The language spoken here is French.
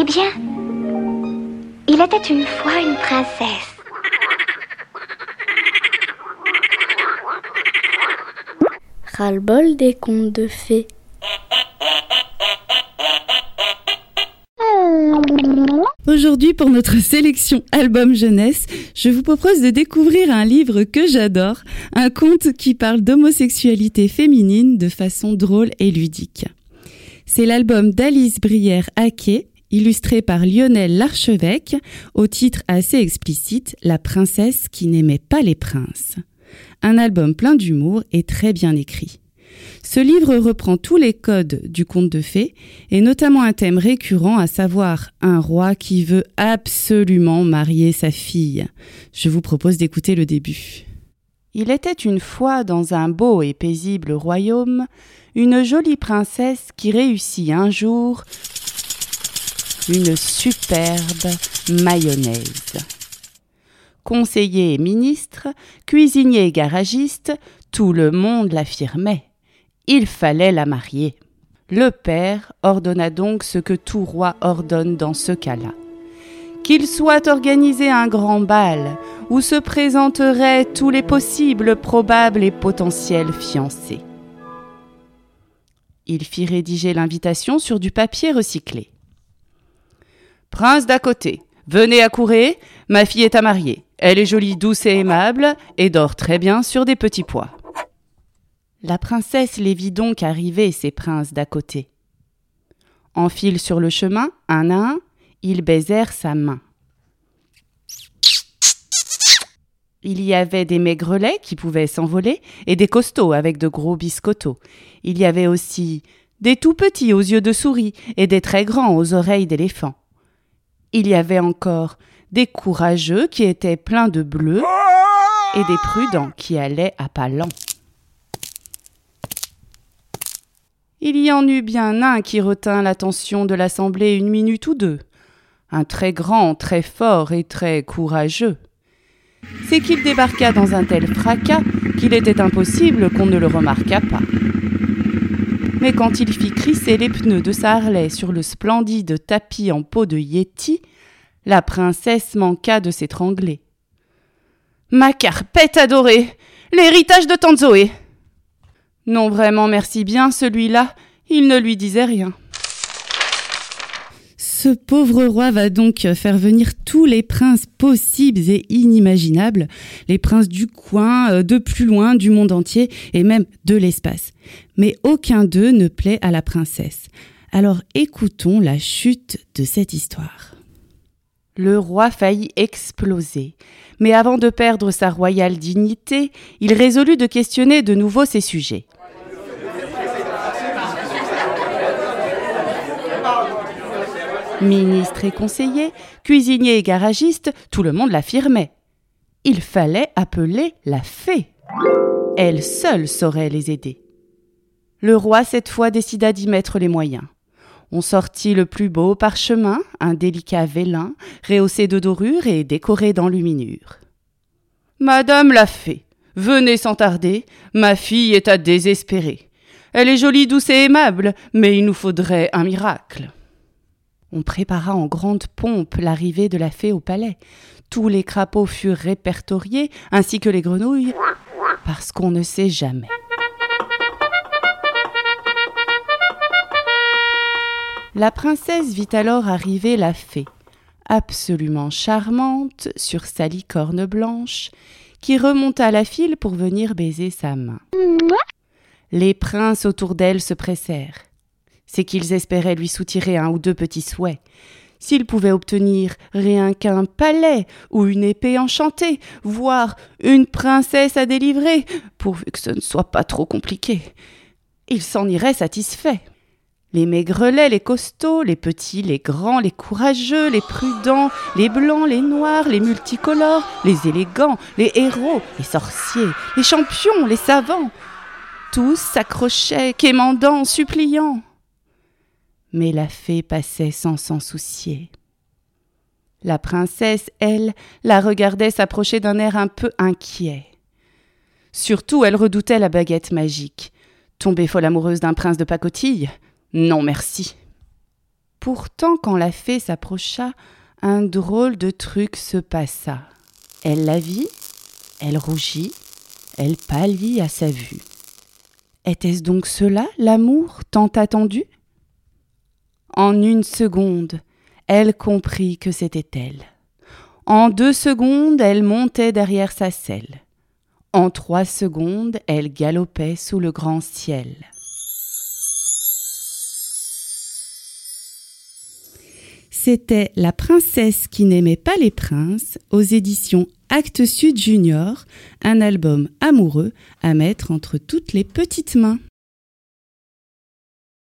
Eh bien, il était une fois une princesse. Ras-le-bol des contes de fées. Aujourd'hui, pour notre sélection album jeunesse, je vous propose de découvrir un livre que j'adore, un conte qui parle d'homosexualité féminine de façon drôle et ludique. C'est l'album d'Alice Brière-Haquet, illustré par Lionel Larchevêque, au titre assez explicite La princesse qui n'aimait pas les princes. Un album plein d'humour et très bien écrit. Ce livre reprend tous les codes du conte de fées et notamment un thème récurrent à savoir un roi qui veut absolument marier sa fille. Je vous propose d'écouter le début. Il était une fois dans un beau et paisible royaume une jolie princesse qui réussit un jour une superbe mayonnaise. Conseiller et ministre, cuisinier et garagiste, tout le monde l'affirmait. Il fallait la marier. Le père ordonna donc ce que tout roi ordonne dans ce cas-là. Qu'il soit organisé un grand bal où se présenteraient tous les possibles, probables et potentiels fiancés. Il fit rédiger l'invitation sur du papier recyclé. Prince d'à côté, venez accourir, ma fille est à marier. Elle est jolie, douce et aimable, et dort très bien sur des petits pois. La princesse les vit donc arriver, ces princes d'à côté. En file sur le chemin, un à un, ils baisèrent sa main. Il y avait des maigrelets qui pouvaient s'envoler et des costauds avec de gros biscottos. Il y avait aussi des tout petits aux yeux de souris et des très grands aux oreilles d'éléphant. Il y avait encore des courageux qui étaient pleins de bleu et des prudents qui allaient à pas lents. Il y en eut bien un qui retint l'attention de l'assemblée une minute ou deux, un très grand, très fort et très courageux. C'est qu'il débarqua dans un tel fracas qu'il était impossible qu'on ne le remarquât pas. Mais quand il fit crisser les pneus de sa Harley sur le splendide tapis en peau de Yéti, la princesse manqua de s'étrangler. Ma carpette adorée L'héritage de Tante Zoé Non, vraiment, merci bien, celui-là, il ne lui disait rien. Ce pauvre roi va donc faire venir tous les princes possibles et inimaginables, les princes du coin, euh, de plus loin, du monde entier et même de l'espace. Mais aucun d'eux ne plaît à la princesse. Alors écoutons la chute de cette histoire. Le roi faillit exploser, mais avant de perdre sa royale dignité, il résolut de questionner de nouveau ses sujets. Ministre et conseiller, cuisinier et garagiste, tout le monde l'affirmait. Il fallait appeler la fée. Elle seule saurait les aider. Le roi cette fois décida d'y mettre les moyens. On sortit le plus beau parchemin, un délicat vélin, rehaussé de dorure et décoré d'enluminure. Madame la fée, venez sans tarder, ma fille est à désespérer. Elle est jolie, douce et aimable, mais il nous faudrait un miracle. On prépara en grande pompe l'arrivée de la fée au palais. Tous les crapauds furent répertoriés, ainsi que les grenouilles, parce qu'on ne sait jamais. La princesse vit alors arriver la fée, absolument charmante, sur sa licorne blanche, qui remonta la file pour venir baiser sa main. Les princes autour d'elle se pressèrent c'est qu'ils espéraient lui soutirer un ou deux petits souhaits. S'ils pouvaient obtenir rien qu'un palais ou une épée enchantée, voire une princesse à délivrer, pourvu que ce ne soit pas trop compliqué, ils s'en iraient satisfaits. Les maigrelets, les costauds, les petits, les grands, les courageux, les prudents, les blancs, les noirs, les multicolores, les élégants, les héros, les sorciers, les champions, les savants, tous s'accrochaient, quémandant, suppliant mais la fée passait sans s'en soucier. La princesse, elle, la regardait s'approcher d'un air un peu inquiet. Surtout, elle redoutait la baguette magique. Tomber folle amoureuse d'un prince de pacotille? Non, merci. Pourtant, quand la fée s'approcha, un drôle de truc se passa. Elle la vit, elle rougit, elle pâlit à sa vue. Était-ce donc cela, l'amour tant attendu? En une seconde, elle comprit que c'était elle. En deux secondes, elle montait derrière sa selle. En trois secondes, elle galopait sous le grand ciel. C'était La princesse qui n'aimait pas les princes aux éditions Actes Sud Junior, un album amoureux à mettre entre toutes les petites mains.